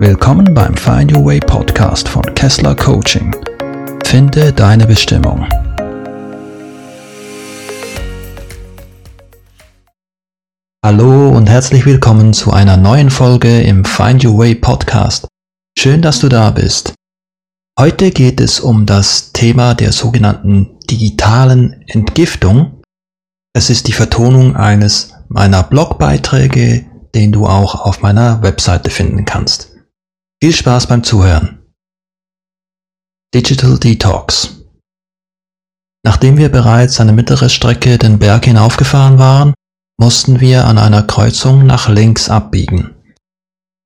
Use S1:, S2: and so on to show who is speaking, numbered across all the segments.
S1: Willkommen beim Find Your Way Podcast von Kessler Coaching. Finde deine Bestimmung. Hallo und herzlich willkommen zu einer neuen Folge im Find Your Way Podcast. Schön, dass du da bist. Heute geht es um das Thema der sogenannten digitalen Entgiftung. Es ist die Vertonung eines meiner Blogbeiträge, den du auch auf meiner Webseite finden kannst. Viel Spaß beim Zuhören. Digital Detox. Nachdem wir bereits eine mittlere Strecke den Berg hinaufgefahren waren, mussten wir an einer Kreuzung nach links abbiegen.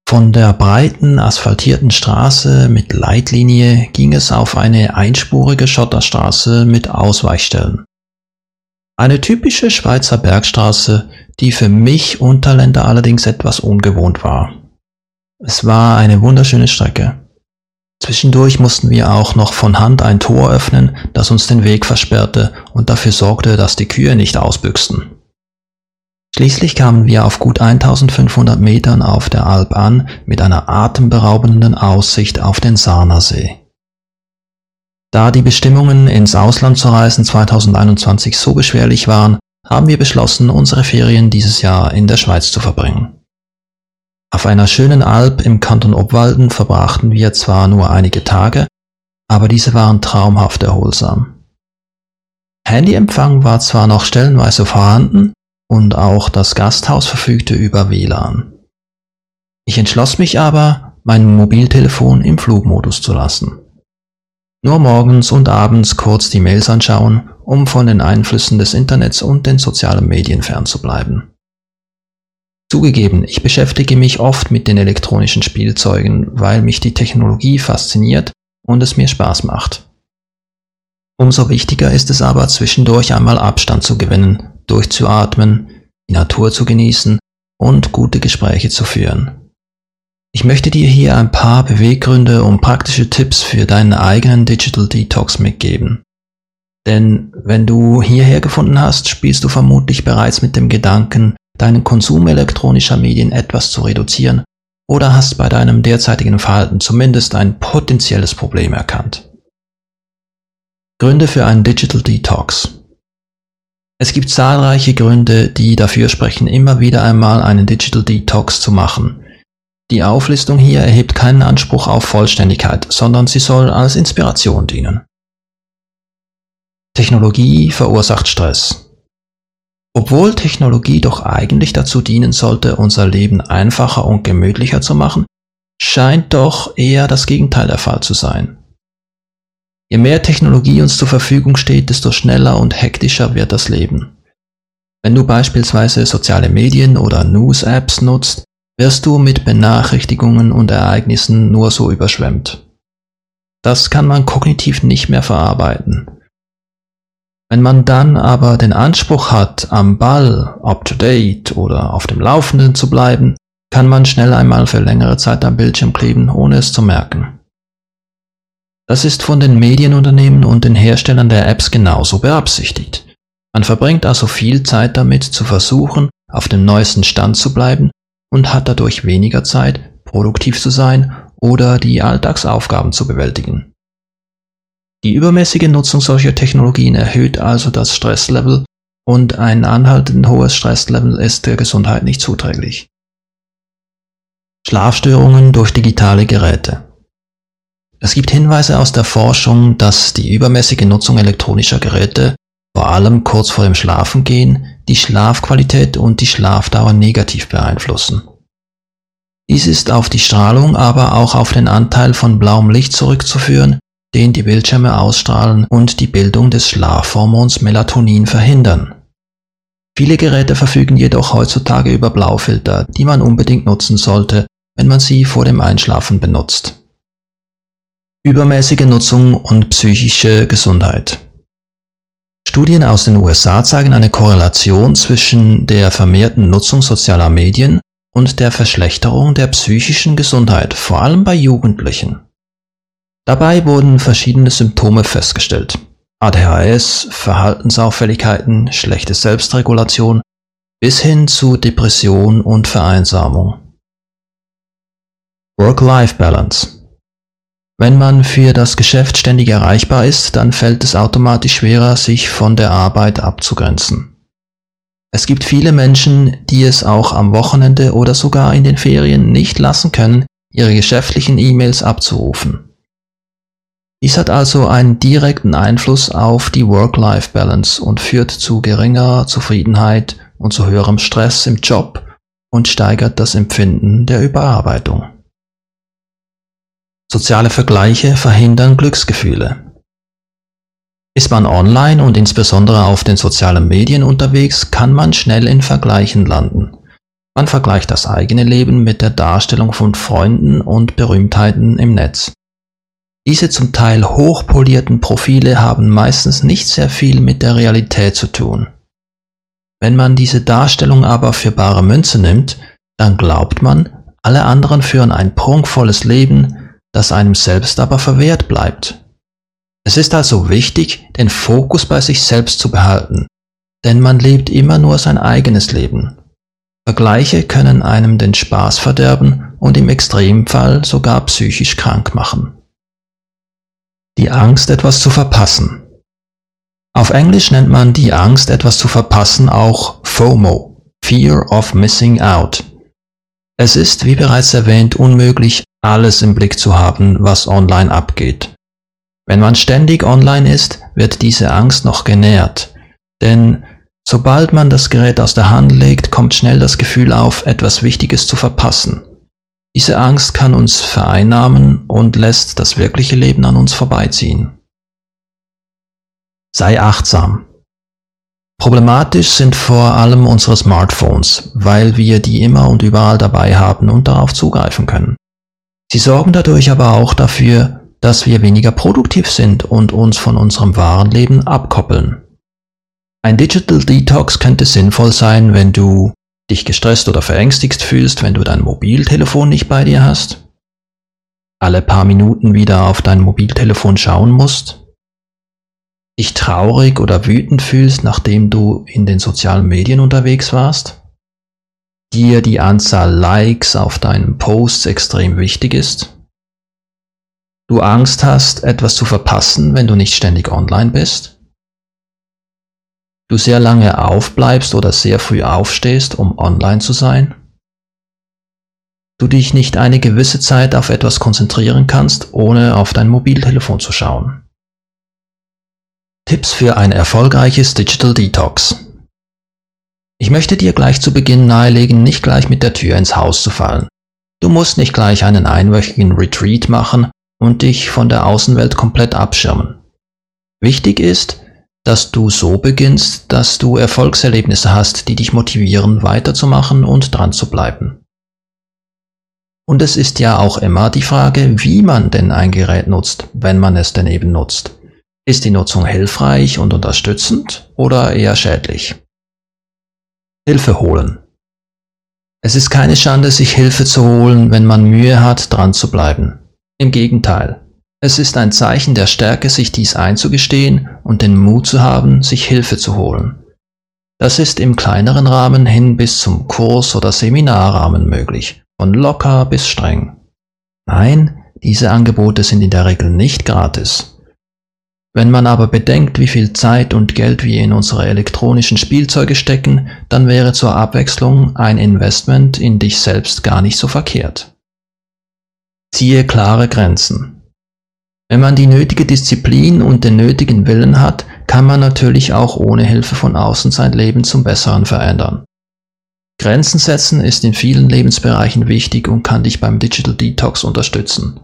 S1: Von der breiten asphaltierten Straße mit Leitlinie ging es auf eine einspurige Schotterstraße mit Ausweichstellen. Eine typische Schweizer Bergstraße, die für mich Unterländer allerdings etwas ungewohnt war. Es war eine wunderschöne Strecke. Zwischendurch mussten wir auch noch von Hand ein Tor öffnen, das uns den Weg versperrte und dafür sorgte, dass die Kühe nicht ausbüchsten. Schließlich kamen wir auf gut 1500 Metern auf der Alp an mit einer atemberaubenden Aussicht auf den Sarnersee. Da die Bestimmungen ins Ausland zu reisen 2021 so beschwerlich waren, haben wir beschlossen, unsere Ferien dieses Jahr in der Schweiz zu verbringen. Auf einer schönen Alp im Kanton Obwalden verbrachten wir zwar nur einige Tage, aber diese waren traumhaft erholsam. Handyempfang war zwar noch stellenweise vorhanden und auch das Gasthaus verfügte über WLAN. Ich entschloss mich aber, mein Mobiltelefon im Flugmodus zu lassen. Nur morgens und abends kurz die Mails anschauen, um von den Einflüssen des Internets und den sozialen Medien fernzubleiben. Zugegeben, ich beschäftige mich oft mit den elektronischen Spielzeugen, weil mich die Technologie fasziniert und es mir Spaß macht. Umso wichtiger ist es aber, zwischendurch einmal Abstand zu gewinnen, durchzuatmen, die Natur zu genießen und gute Gespräche zu führen. Ich möchte dir hier ein paar Beweggründe und praktische Tipps für deinen eigenen Digital Detox mitgeben. Denn wenn du hierher gefunden hast, spielst du vermutlich bereits mit dem Gedanken, deinen Konsum elektronischer Medien etwas zu reduzieren oder hast bei deinem derzeitigen Verhalten zumindest ein potenzielles Problem erkannt. Gründe für einen Digital Detox. Es gibt zahlreiche Gründe, die dafür sprechen, immer wieder einmal einen Digital Detox zu machen. Die Auflistung hier erhebt keinen Anspruch auf Vollständigkeit, sondern sie soll als Inspiration dienen. Technologie verursacht Stress. Obwohl Technologie doch eigentlich dazu dienen sollte, unser Leben einfacher und gemütlicher zu machen, scheint doch eher das Gegenteil der Fall zu sein. Je mehr Technologie uns zur Verfügung steht, desto schneller und hektischer wird das Leben. Wenn du beispielsweise soziale Medien oder News-Apps nutzt, wirst du mit Benachrichtigungen und Ereignissen nur so überschwemmt. Das kann man kognitiv nicht mehr verarbeiten. Wenn man dann aber den Anspruch hat, am Ball, up to date oder auf dem Laufenden zu bleiben, kann man schnell einmal für längere Zeit am Bildschirm kleben, ohne es zu merken. Das ist von den Medienunternehmen und den Herstellern der Apps genauso beabsichtigt. Man verbringt also viel Zeit damit zu versuchen, auf dem neuesten Stand zu bleiben und hat dadurch weniger Zeit, produktiv zu sein oder die Alltagsaufgaben zu bewältigen. Die übermäßige Nutzung solcher Technologien erhöht also das Stresslevel und ein anhaltend hohes Stresslevel ist der Gesundheit nicht zuträglich. Schlafstörungen durch digitale Geräte. Es gibt Hinweise aus der Forschung, dass die übermäßige Nutzung elektronischer Geräte, vor allem kurz vor dem Schlafengehen, die Schlafqualität und die Schlafdauer negativ beeinflussen. Dies ist auf die Strahlung, aber auch auf den Anteil von blauem Licht zurückzuführen, den die Bildschirme ausstrahlen und die Bildung des Schlafhormons Melatonin verhindern. Viele Geräte verfügen jedoch heutzutage über Blaufilter, die man unbedingt nutzen sollte, wenn man sie vor dem Einschlafen benutzt. Übermäßige Nutzung und psychische Gesundheit. Studien aus den USA zeigen eine Korrelation zwischen der vermehrten Nutzung sozialer Medien und der Verschlechterung der psychischen Gesundheit, vor allem bei Jugendlichen. Dabei wurden verschiedene Symptome festgestellt. ADHS, Verhaltensauffälligkeiten, schlechte Selbstregulation bis hin zu Depression und Vereinsamung. Work-Life-Balance wenn man für das Geschäft ständig erreichbar ist, dann fällt es automatisch schwerer, sich von der Arbeit abzugrenzen. Es gibt viele Menschen, die es auch am Wochenende oder sogar in den Ferien nicht lassen können, ihre geschäftlichen E-Mails abzurufen. Dies hat also einen direkten Einfluss auf die Work-Life-Balance und führt zu geringerer Zufriedenheit und zu höherem Stress im Job und steigert das Empfinden der Überarbeitung. Soziale Vergleiche verhindern Glücksgefühle. Ist man online und insbesondere auf den sozialen Medien unterwegs, kann man schnell in Vergleichen landen. Man vergleicht das eigene Leben mit der Darstellung von Freunden und Berühmtheiten im Netz. Diese zum Teil hochpolierten Profile haben meistens nicht sehr viel mit der Realität zu tun. Wenn man diese Darstellung aber für bare Münze nimmt, dann glaubt man, alle anderen führen ein prunkvolles Leben, das einem selbst aber verwehrt bleibt. Es ist also wichtig, den Fokus bei sich selbst zu behalten, denn man lebt immer nur sein eigenes Leben. Vergleiche können einem den Spaß verderben und im Extremfall sogar psychisch krank machen. Die Angst, etwas zu verpassen. Auf Englisch nennt man die Angst, etwas zu verpassen, auch FOMO, Fear of Missing Out. Es ist, wie bereits erwähnt, unmöglich, alles im Blick zu haben, was online abgeht. Wenn man ständig online ist, wird diese Angst noch genährt, denn sobald man das Gerät aus der Hand legt, kommt schnell das Gefühl auf, etwas Wichtiges zu verpassen. Diese Angst kann uns vereinnahmen und lässt das wirkliche Leben an uns vorbeiziehen. Sei achtsam. Problematisch sind vor allem unsere Smartphones, weil wir die immer und überall dabei haben und darauf zugreifen können. Sie sorgen dadurch aber auch dafür, dass wir weniger produktiv sind und uns von unserem wahren Leben abkoppeln. Ein Digital Detox könnte sinnvoll sein, wenn du dich gestresst oder verängstigt fühlst, wenn du dein Mobiltelefon nicht bei dir hast, alle paar Minuten wieder auf dein Mobiltelefon schauen musst, dich traurig oder wütend fühlst, nachdem du in den sozialen Medien unterwegs warst, dir die Anzahl Likes auf deinen Posts extrem wichtig ist, du Angst hast, etwas zu verpassen, wenn du nicht ständig online bist, du sehr lange aufbleibst oder sehr früh aufstehst, um online zu sein, du dich nicht eine gewisse Zeit auf etwas konzentrieren kannst, ohne auf dein Mobiltelefon zu schauen. Tipps für ein erfolgreiches Digital Detox ich möchte dir gleich zu Beginn nahelegen, nicht gleich mit der Tür ins Haus zu fallen. Du musst nicht gleich einen einwöchigen Retreat machen und dich von der Außenwelt komplett abschirmen. Wichtig ist, dass du so beginnst, dass du Erfolgserlebnisse hast, die dich motivieren, weiterzumachen und dran zu bleiben. Und es ist ja auch immer die Frage, wie man denn ein Gerät nutzt, wenn man es denn eben nutzt. Ist die Nutzung hilfreich und unterstützend oder eher schädlich? Hilfe holen. Es ist keine Schande, sich Hilfe zu holen, wenn man Mühe hat, dran zu bleiben. Im Gegenteil. Es ist ein Zeichen der Stärke, sich dies einzugestehen und den Mut zu haben, sich Hilfe zu holen. Das ist im kleineren Rahmen hin bis zum Kurs- oder Seminarrahmen möglich, von locker bis streng. Nein, diese Angebote sind in der Regel nicht gratis. Wenn man aber bedenkt, wie viel Zeit und Geld wir in unsere elektronischen Spielzeuge stecken, dann wäre zur Abwechslung ein Investment in dich selbst gar nicht so verkehrt. Ziehe klare Grenzen. Wenn man die nötige Disziplin und den nötigen Willen hat, kann man natürlich auch ohne Hilfe von außen sein Leben zum Besseren verändern. Grenzen setzen ist in vielen Lebensbereichen wichtig und kann dich beim Digital Detox unterstützen.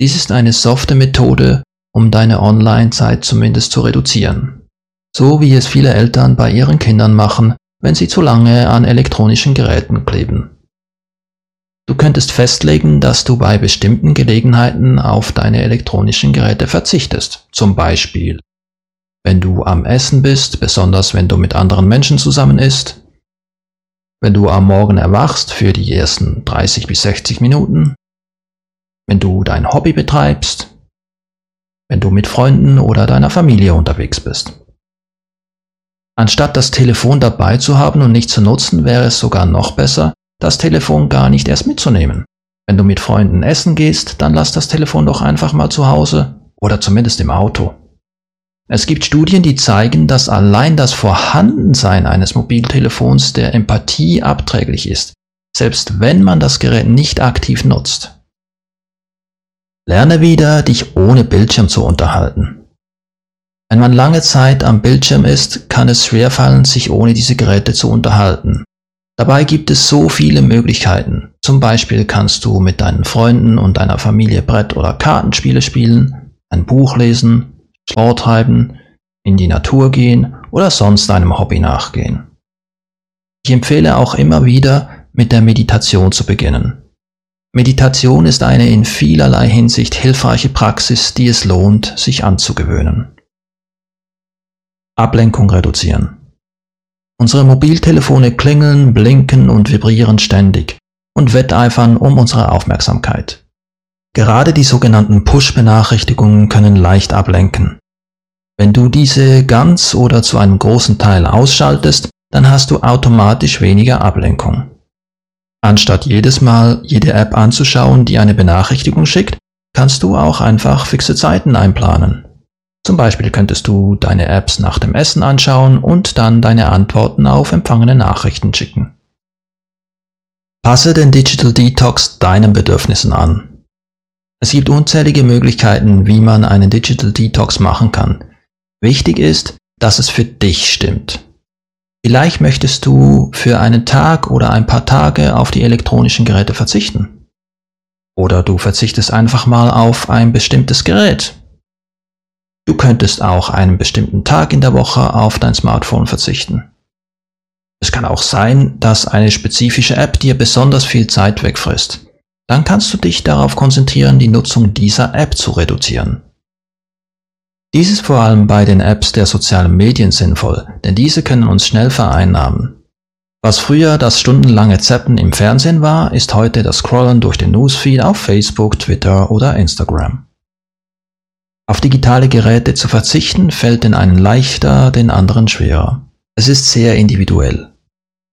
S1: Dies ist eine softe Methode, um deine Online-Zeit zumindest zu reduzieren. So wie es viele Eltern bei ihren Kindern machen, wenn sie zu lange an elektronischen Geräten kleben. Du könntest festlegen, dass du bei bestimmten Gelegenheiten auf deine elektronischen Geräte verzichtest. Zum Beispiel, wenn du am Essen bist, besonders wenn du mit anderen Menschen zusammen isst, wenn du am Morgen erwachst für die ersten 30 bis 60 Minuten, wenn du dein Hobby betreibst, wenn du mit Freunden oder deiner Familie unterwegs bist. Anstatt das Telefon dabei zu haben und nicht zu nutzen, wäre es sogar noch besser, das Telefon gar nicht erst mitzunehmen. Wenn du mit Freunden essen gehst, dann lass das Telefon doch einfach mal zu Hause oder zumindest im Auto. Es gibt Studien, die zeigen, dass allein das Vorhandensein eines Mobiltelefons der Empathie abträglich ist, selbst wenn man das Gerät nicht aktiv nutzt. Lerne wieder, dich ohne Bildschirm zu unterhalten. Wenn man lange Zeit am Bildschirm ist, kann es schwerfallen, sich ohne diese Geräte zu unterhalten. Dabei gibt es so viele Möglichkeiten. Zum Beispiel kannst du mit deinen Freunden und deiner Familie Brett- oder Kartenspiele spielen, ein Buch lesen, Sport treiben, in die Natur gehen oder sonst einem Hobby nachgehen. Ich empfehle auch immer wieder, mit der Meditation zu beginnen. Meditation ist eine in vielerlei Hinsicht hilfreiche Praxis, die es lohnt, sich anzugewöhnen. Ablenkung reduzieren. Unsere Mobiltelefone klingeln, blinken und vibrieren ständig und wetteifern um unsere Aufmerksamkeit. Gerade die sogenannten Push-Benachrichtigungen können leicht ablenken. Wenn du diese ganz oder zu einem großen Teil ausschaltest, dann hast du automatisch weniger Ablenkung. Anstatt jedes Mal jede App anzuschauen, die eine Benachrichtigung schickt, kannst du auch einfach fixe Zeiten einplanen. Zum Beispiel könntest du deine Apps nach dem Essen anschauen und dann deine Antworten auf empfangene Nachrichten schicken. Passe den Digital Detox deinen Bedürfnissen an. Es gibt unzählige Möglichkeiten, wie man einen Digital Detox machen kann. Wichtig ist, dass es für dich stimmt. Vielleicht möchtest du für einen Tag oder ein paar Tage auf die elektronischen Geräte verzichten. Oder du verzichtest einfach mal auf ein bestimmtes Gerät, Du könntest auch einen bestimmten Tag in der Woche auf dein Smartphone verzichten. Es kann auch sein, dass eine spezifische App dir besonders viel Zeit wegfrisst. Dann kannst du dich darauf konzentrieren, die Nutzung dieser App zu reduzieren. Dies ist vor allem bei den Apps der sozialen Medien sinnvoll, denn diese können uns schnell vereinnahmen. Was früher das stundenlange Zappen im Fernsehen war, ist heute das Scrollen durch den Newsfeed auf Facebook, Twitter oder Instagram. Auf digitale Geräte zu verzichten fällt den einen leichter, den anderen schwerer. Es ist sehr individuell.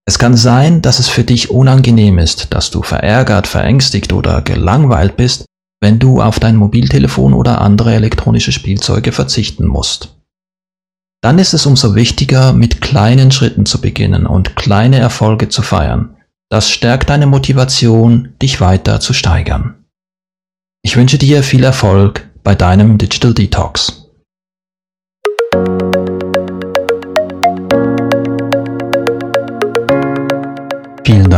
S1: Es kann sein, dass es für dich unangenehm ist, dass du verärgert, verängstigt oder gelangweilt bist, wenn du auf dein Mobiltelefon oder andere elektronische Spielzeuge verzichten musst. Dann ist es umso wichtiger, mit kleinen Schritten zu beginnen und kleine Erfolge zu feiern. Das stärkt deine Motivation, dich weiter zu steigern. Ich wünsche dir viel Erfolg bei deinem Digital Detox.